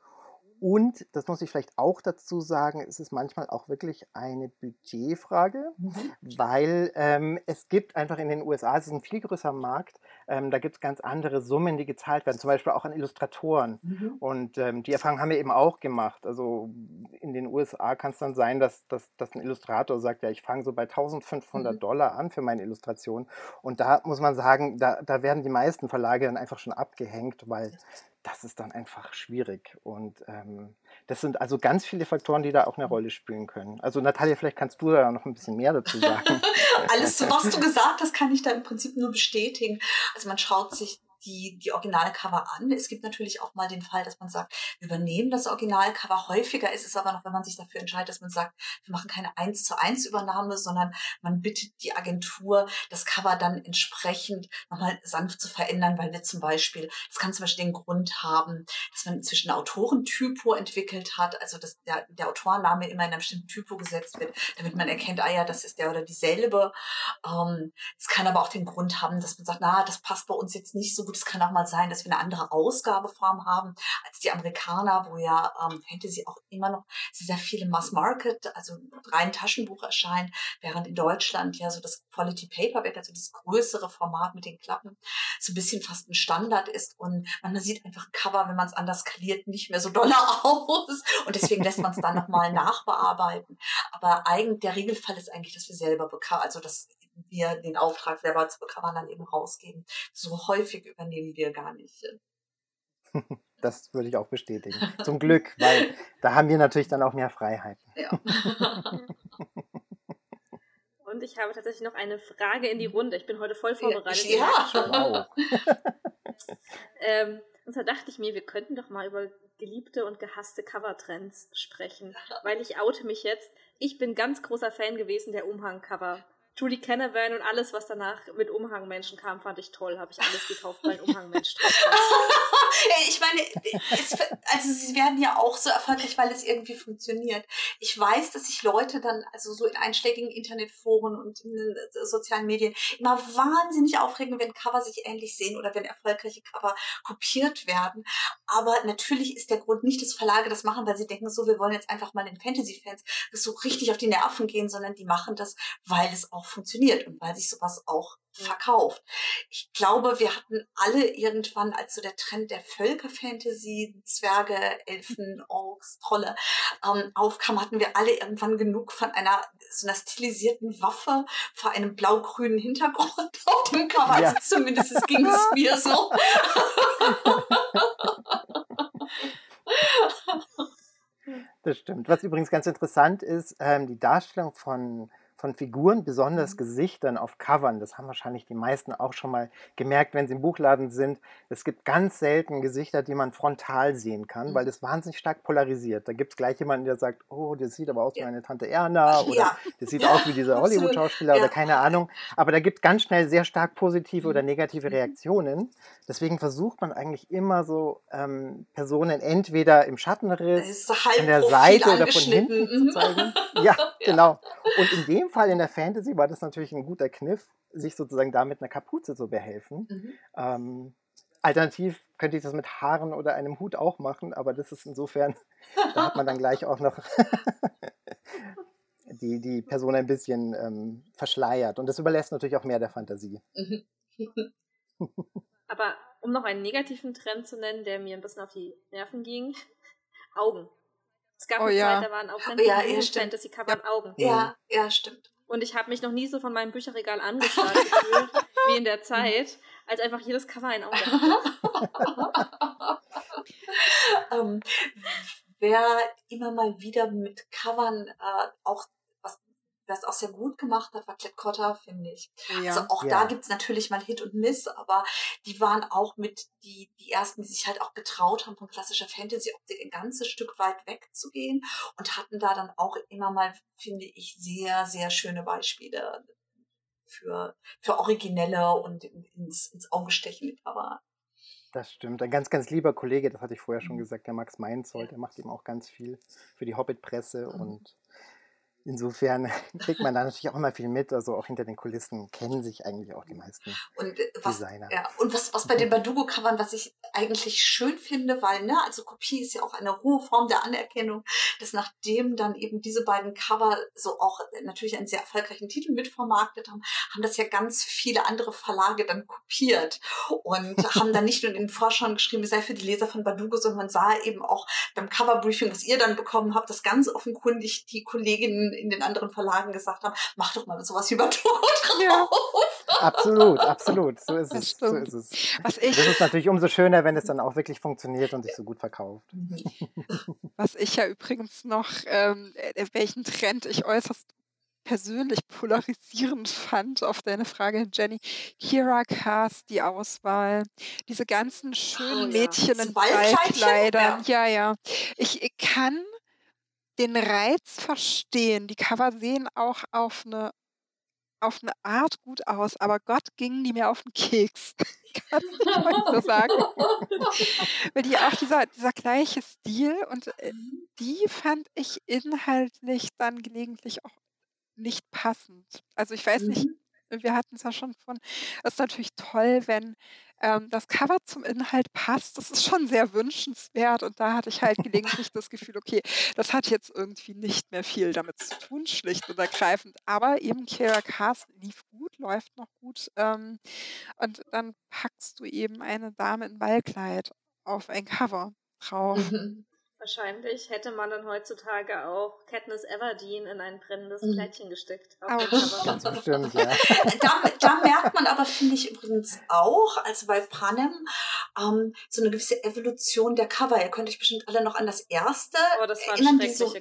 Und, das muss ich vielleicht auch dazu sagen, es ist manchmal auch wirklich eine Budgetfrage, mhm. weil ähm, es gibt einfach in den USA, es ist ein viel größerer Markt, ähm, da gibt es ganz andere Summen, die gezahlt werden, zum Beispiel auch an Illustratoren. Mhm. Und ähm, die Erfahrung haben wir eben auch gemacht. Also in den USA kann es dann sein, dass, dass, dass ein Illustrator sagt, ja, ich fange so bei 1500 mhm. Dollar an für meine Illustration. Und da muss man sagen, da, da werden die meisten Verlage dann einfach schon abgehängt, weil das ist dann einfach schwierig. Und ähm, das sind also ganz viele Faktoren, die da auch eine Rolle spielen können. Also Natalia, vielleicht kannst du da noch ein bisschen mehr dazu sagen. Alles, was du gesagt hast, kann ich da im Prinzip nur bestätigen. Also man schaut sich die, die Originalcover an. Es gibt natürlich auch mal den Fall, dass man sagt, wir übernehmen das Originalcover. Häufiger ist es aber noch, wenn man sich dafür entscheidet, dass man sagt, wir machen keine eins zu eins Übernahme, sondern man bittet die Agentur, das Cover dann entsprechend nochmal sanft zu verändern, weil wir zum Beispiel, das kann zum Beispiel den Grund haben, dass man inzwischen Autorentypo entwickelt hat, also dass der, der Autorenname immer in einem bestimmten Typo gesetzt wird, damit man erkennt, ah ja, das ist der oder dieselbe. Ähm, es kann aber auch den Grund haben, dass man sagt, na, das passt bei uns jetzt nicht so gut. Es kann auch mal sein, dass wir eine andere Ausgabeform haben als die Amerikaner, wo ja ähm, Fantasy auch immer noch sehr viele Mass Market, also rein Taschenbuch erscheint, während in Deutschland ja so das Quality Paperback, also das größere Format mit den Klappen, so ein bisschen fast ein Standard ist und man sieht einfach ein Cover, wenn man es anders skaliert, nicht mehr so doll aus und deswegen lässt man es dann nochmal nachbearbeiten. Aber eigentlich, der Regelfall ist eigentlich, dass wir selber bekommen, also dass wir den Auftrag selber zu becovern dann eben rausgeben. So häufig übernehmen wir gar nicht. Das würde ich auch bestätigen. Zum Glück, weil da haben wir natürlich dann auch mehr Freiheiten. Ja. Und ich habe tatsächlich noch eine Frage in die Runde. Ich bin heute voll vorbereitet. Ja. Wow. ähm, und zwar dachte ich mir, wir könnten doch mal über geliebte und gehasste Covertrends sprechen. Weil ich oute mich jetzt. Ich bin ganz großer Fan gewesen der Umhangcover. Julie Canavan und alles, was danach mit Umhangmenschen kam, fand ich toll. Habe ich alles gekauft, weil ein Umhangmensch Ich meine, es, also sie werden ja auch so erfolgreich, weil es irgendwie funktioniert. Ich weiß, dass sich Leute dann, also so in einschlägigen Internetforen und in den sozialen Medien, immer wahnsinnig aufregen, wenn Cover sich ähnlich sehen oder wenn erfolgreiche Cover kopiert werden. Aber natürlich ist der Grund nicht, dass Verlage das machen, weil sie denken, so, wir wollen jetzt einfach mal den Fantasy-Fans so richtig auf die Nerven gehen, sondern die machen das, weil es auch funktioniert und weil sich sowas auch verkauft. Ich glaube, wir hatten alle irgendwann, als so der Trend der Völkerfantasy, Zwerge, Elfen, Orks, Trolle ähm, aufkam, hatten wir alle irgendwann genug von einer so einer stilisierten Waffe vor einem blau-grünen Hintergrund auf dem Cover. Ja. Also zumindest ging es mir so. Das stimmt. Was übrigens ganz interessant ist, ähm, die Darstellung von von Figuren, besonders mhm. Gesichtern auf Covern. Das haben wahrscheinlich die meisten auch schon mal gemerkt, wenn sie im Buchladen sind. Es gibt ganz selten Gesichter, die man frontal sehen kann, mhm. weil das wahnsinnig stark polarisiert. Da gibt es gleich jemanden, der sagt, oh, das sieht aber aus wie meine Tante Erna oder ja. das sieht aus wie dieser Hollywood-Schauspieler ja. oder keine Ahnung. Aber da gibt es ganz schnell sehr stark positive oder mhm. negative mhm. Reaktionen. Deswegen versucht man eigentlich immer so ähm, Personen entweder im Schattenriss, an der Seite oder von hinten zu zeigen. Ja, genau. Und in dem Fall in der Fantasy war das natürlich ein guter Kniff, sich sozusagen damit einer Kapuze zu behelfen. Mhm. Ähm, alternativ könnte ich das mit Haaren oder einem Hut auch machen, aber das ist insofern, da hat man dann gleich auch noch die, die Person ein bisschen ähm, verschleiert. Und das überlässt natürlich auch mehr der Fantasie. Aber um noch einen negativen Trend zu nennen, der mir ein bisschen auf die Nerven ging, Augen. Es gab oh, eine ja. Zeit, da waren auch oh, ja, ja, Fantasy-Cover ja. Augen. Ja, ja, stimmt. Und ich habe mich noch nie so von meinem Bücherregal angeschaut gefühlt, wie in der Zeit, als einfach jedes Cover ein Auge hat. ähm, wer immer mal wieder mit Covern äh, auch wer es auch sehr gut gemacht hat, war Klett Cotta, finde ich. Ja. Also auch ja. da gibt's natürlich mal Hit und Miss, aber die waren auch mit die, die ersten, die sich halt auch getraut haben, von klassischer Fantasy-Optik ein ganzes Stück weit wegzugehen und hatten da dann auch immer mal, finde ich, sehr, sehr schöne Beispiele für, für originelle und ins, ins Auge stechende Cover. Das stimmt. Ein ganz, ganz lieber Kollege, das hatte ich vorher schon mhm. gesagt, der Max Meinzold, der macht eben auch ganz viel für die Hobbit-Presse mhm. und Insofern kriegt man da natürlich auch immer viel mit. Also auch hinter den Kulissen kennen sich eigentlich auch die meisten und äh, was, Designer. Ja, und was, was bei den Badugo-Covern, was ich eigentlich schön finde, weil, ne, also Kopie ist ja auch eine hohe Form der Anerkennung, dass nachdem dann eben diese beiden Cover so auch natürlich einen sehr erfolgreichen Titel mitvermarktet haben, haben das ja ganz viele andere Verlage dann kopiert und haben dann nicht nur in den Vorschauen geschrieben, es sei für die Leser von Badugo, sondern man sah eben auch beim Coverbriefing, was ihr dann bekommen habt, dass ganz offenkundig die Kolleginnen in den anderen Verlagen gesagt haben, mach doch mal sowas wie Bateau drauf. Ja. Absolut, absolut. So ist es. So ist es. Was ich, das ist natürlich umso schöner, wenn es dann auch wirklich funktioniert und sich so gut verkauft. Mhm. Was ich ja übrigens noch, ähm, äh, welchen Trend ich äußerst persönlich polarisierend fand auf deine Frage, Jenny. Kira Cast, die Auswahl, diese ganzen schönen Oh ja. Mädchen in? Ballkleidern. Ja, ja. Ich, ich kann den Reiz verstehen. Die Cover sehen auch auf eine auf eine Art gut aus, aber Gott gingen die mir auf den Keks. Ich kann mal so sagen. Weil die auch dieser, dieser gleiche Stil und äh, die fand ich inhaltlich dann gelegentlich auch nicht passend. Also ich weiß nicht, Mhm. wir hatten es ja schon von, es ist natürlich toll, wenn ähm, das Cover zum Inhalt passt. Das ist schon sehr wünschenswert und da hatte ich halt gelegentlich das Gefühl, okay, das hat jetzt irgendwie nicht mehr viel damit zu tun, schlicht und ergreifend. Aber eben Kira Cast lief gut, läuft noch gut. Ähm, und dann packst du eben eine Dame in Ballkleid auf ein Cover drauf. Mhm. Wahrscheinlich hätte man dann heutzutage auch Katniss Everdeen in ein brennendes Mhm. Kleidchen gesteckt. Ganz bestimmt, ja. da, da merkt man aber, finde ich übrigens auch, also bei Panem, ähm, so eine gewisse Evolution der Cover. Ihr könnt euch bestimmt alle noch an das erste Oh, das erinnern, die so,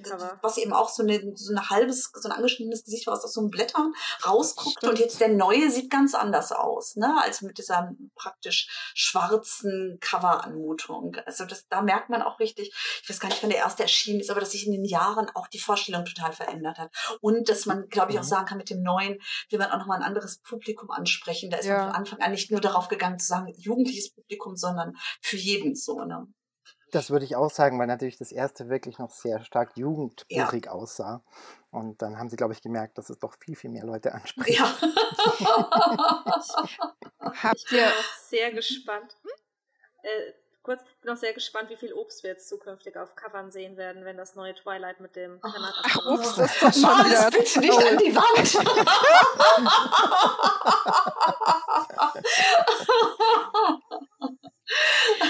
was eben auch so, eine, so ein halbes, so ein angeschnittenes Gesicht war, was aus so einem Blättern rausguckt. Stimmt. Und jetzt der neue sieht ganz anders aus, ne? Also mit dieser praktisch schwarzen Cover-Anmutung. Also das, da merkt man auch richtig, ich weiß gar nicht, wann der erste erschienen ist, aber dass sich in den Jahren auch die Vorstellung total verändert hat. Und dass man, glaube ich, auch Mhm. sagen kann, mit dem neuen will man auch nochmal ein anderes Publikum ansprechen. Da ist Ja. man von Anfang an nicht nur darauf gegangen zu sagen, jugendliches Publikum, sondern für jeden so. Ne? Das würde ich auch sagen, weil natürlich das erste wirklich noch sehr stark jugendbuchig aussah. Und dann haben sie, glaube ich, gemerkt, dass es doch viel, viel mehr Leute anspricht. Ja. Ich bin auch sehr gespannt. Äh, kurz, ich bin auch sehr gespannt, wie viel Obst wir jetzt zukünftig auf Covern sehen werden, wenn das neue Twilight mit dem Oh. Ach. Obst ist doch schon Mann, wieder das bitte nicht an die Wand.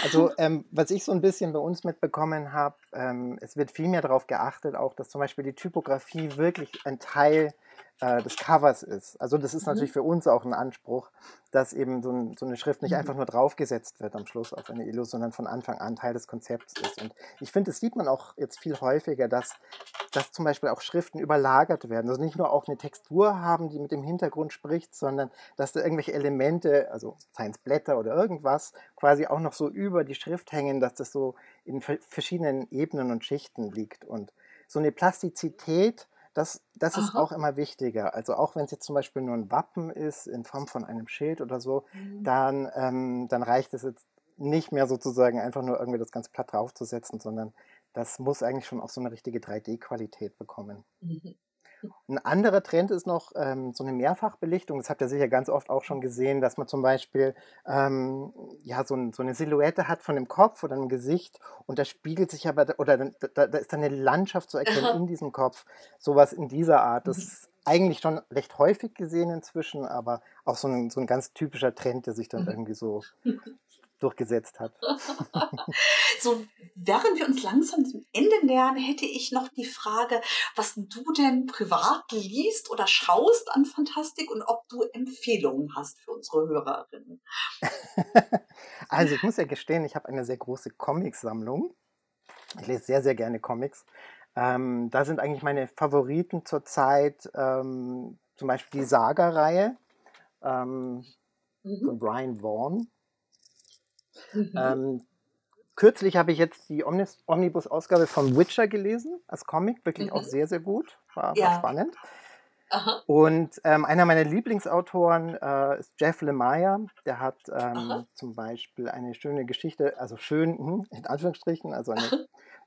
Also ähm, was ich so ein bisschen bei uns mitbekommen habe, ähm, es wird viel mehr darauf geachtet, auch dass zum Beispiel die Typografie wirklich ein Teil äh, des Covers ist. Also das ist Mhm. natürlich für uns auch ein Anspruch, dass eben so, ein, so eine Schrift nicht Mhm. einfach nur draufgesetzt wird am Schluss auf eine Illus, sondern von Anfang an Teil des Konzepts ist. Und ich finde, das sieht man auch jetzt viel häufiger, dass, dass zum Beispiel auch Schriften überlagert werden. Also nicht nur auch eine Textur haben, die mit dem Hintergrund spricht, sondern dass da irgendwelche Elemente, also seien es Blätter oder irgendwas, quasi auch noch so über die Schrift hängen, dass das so in ver- verschiedenen Ebenen und Schichten liegt. Und so eine Plastizität, das, das ist auch immer wichtiger. Also auch wenn es jetzt zum Beispiel nur ein Wappen ist in Form von einem Schild oder so, dann, ähm, dann reicht es jetzt nicht mehr sozusagen einfach nur irgendwie das ganz platt draufzusetzen, sondern das muss eigentlich schon auch so eine richtige 3D-Qualität bekommen. Mhm. Ein anderer Trend ist noch ähm, so eine Mehrfachbelichtung. Das habt ihr sicher ganz oft auch schon gesehen, dass man zum Beispiel ähm, ja, so, ein, so eine Silhouette hat von dem Kopf oder einem Gesicht und da spiegelt sich aber, oder da, da ist dann eine Landschaft zu erkennen in diesem Kopf. Sowas in dieser Art. Das Mhm. ist eigentlich schon recht häufig gesehen inzwischen, aber auch so ein, so ein ganz typischer Trend, der sich dann Mhm. irgendwie so durchgesetzt hat. So, während wir uns langsam dem Ende nähern, hätte ich noch die Frage, was du denn privat liest oder schaust an Fantastik und ob du Empfehlungen hast für unsere Hörerinnen. Also ich muss ja gestehen, ich habe eine sehr große Comicsammlung. Ich lese sehr, sehr gerne Comics. Ähm, da sind eigentlich meine Favoriten zurzeit ähm, zum Beispiel die Saga-Reihe ähm, Mhm. von Brian Vaughan. Mhm. Ähm, kürzlich habe ich jetzt die Omnibus-Ausgabe von Witcher gelesen, als Comic, wirklich auch Mhm. sehr, sehr gut, war, war Ja. spannend. Aha. Und ähm, einer meiner Lieblingsautoren äh, ist Jeff Lemire. Der hat ähm, zum Beispiel eine schöne Geschichte, also schön, hm, in Anführungsstrichen, also eine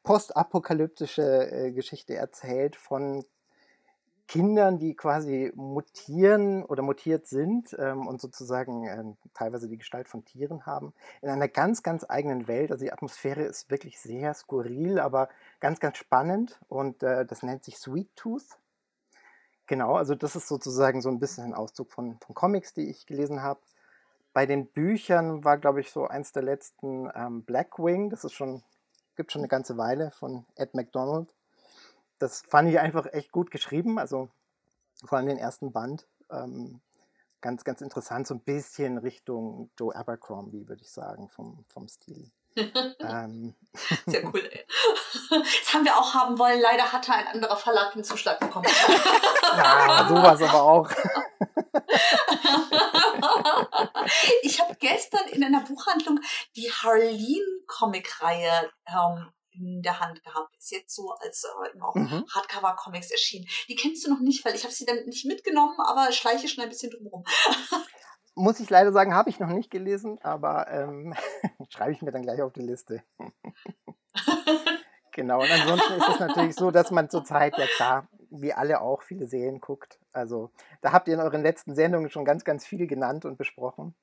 postapokalyptische äh, Geschichte erzählt von Kindern, die quasi mutieren oder mutiert sind ähm, und sozusagen ähm, teilweise die Gestalt von Tieren haben, in einer ganz, ganz eigenen Welt. Also die Atmosphäre ist wirklich sehr skurril, aber ganz, ganz spannend und äh, das nennt sich Sweet Tooth. Genau, also das ist sozusagen so ein bisschen ein Auszug von, von Comics, die ich gelesen habe. Bei den Büchern war, glaube ich, so eins der letzten ähm, Blackwing. Das ist schon, gibt schon eine ganze Weile von Ed McDonald. Das fand ich einfach echt gut geschrieben, also vor allem den ersten Band. Ähm, ganz, ganz interessant, so ein bisschen Richtung Joe Abercrombie, würde ich sagen, vom, vom Stil. ähm. Sehr cool, ey. Das haben wir auch haben wollen. Leider hatte ein anderer Verlag den Zuschlag bekommen. Ja, sowas aber auch. ich habe gestern in einer Buchhandlung die Harleen-Comic-Reihe ähm, in der Hand gehabt. Ist jetzt so als äh, auch mhm. Hardcover-Comics erschienen. Die kennst du noch nicht, weil ich habe sie dann nicht mitgenommen, aber schleiche schon ein bisschen drumherum. Muss ich leider sagen, habe ich noch nicht gelesen, aber ähm, schreibe ich mir dann gleich auf die Liste. genau, und ansonsten ist es natürlich so, dass man zurzeit, ja klar, wie alle auch, viele Serien guckt. Also da habt ihr in euren letzten Sendungen schon ganz, ganz viel genannt und besprochen.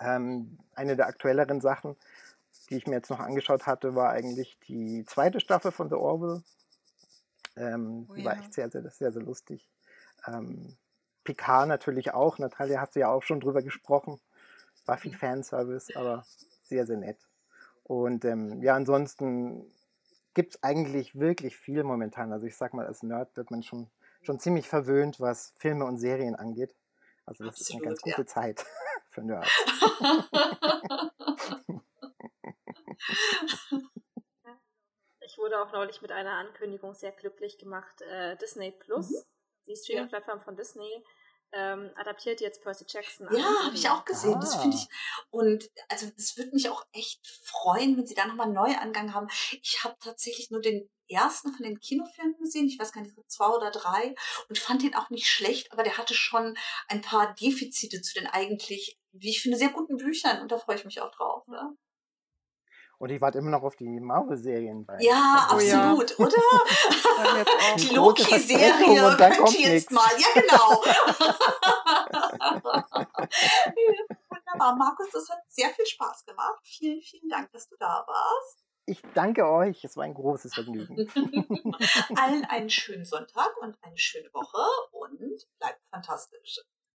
Ähm, eine der aktuelleren Sachen die ich mir jetzt noch angeschaut hatte, war eigentlich die zweite Staffel von The Orville. Ähm, oh, die war echt sehr, sehr, sehr, sehr lustig. Ähm, Picard natürlich auch. Natalia hast du ja auch schon drüber gesprochen. War viel mhm. Fanservice, aber sehr, sehr nett. Und ähm, ja, ansonsten gibt es eigentlich wirklich viel momentan. Also ich sag mal, als Nerd wird man schon, schon ziemlich verwöhnt, was Filme und Serien angeht. Also das Absolut, ist eine ganz gute ja. Zeit für Nerds. ich wurde auch neulich mit einer Ankündigung sehr glücklich gemacht. Äh, Disney Plus, mhm. die Streaming-Plattform von Disney, ähm, adaptiert jetzt Percy Jackson. Ja, habe ich auch gesehen. Ah. Das finde ich. Und also das würde mich auch echt freuen, wenn sie da nochmal einen Neuangang haben. Ich habe tatsächlich nur den ersten von den Kinofilmen gesehen. Ich weiß gar nicht, zwei oder drei. Und fand den auch nicht schlecht, aber der hatte schon ein paar Defizite zu den eigentlich, wie ich finde, sehr guten Büchern. Und da freue ich mich auch drauf. Ne? Und ich warte immer noch auf die Marvel-Serien. Ja, oh, absolut, ja. oder? die Loki-Serie könnt ihr jetzt mal. Ja, genau. Wunderbar, Markus, das hat sehr viel Spaß gemacht. Vielen, vielen Dank, dass du da warst. Ich danke euch, es war ein großes Vergnügen. Allen einen schönen Sonntag und eine schöne Woche und bleibt fantastisch.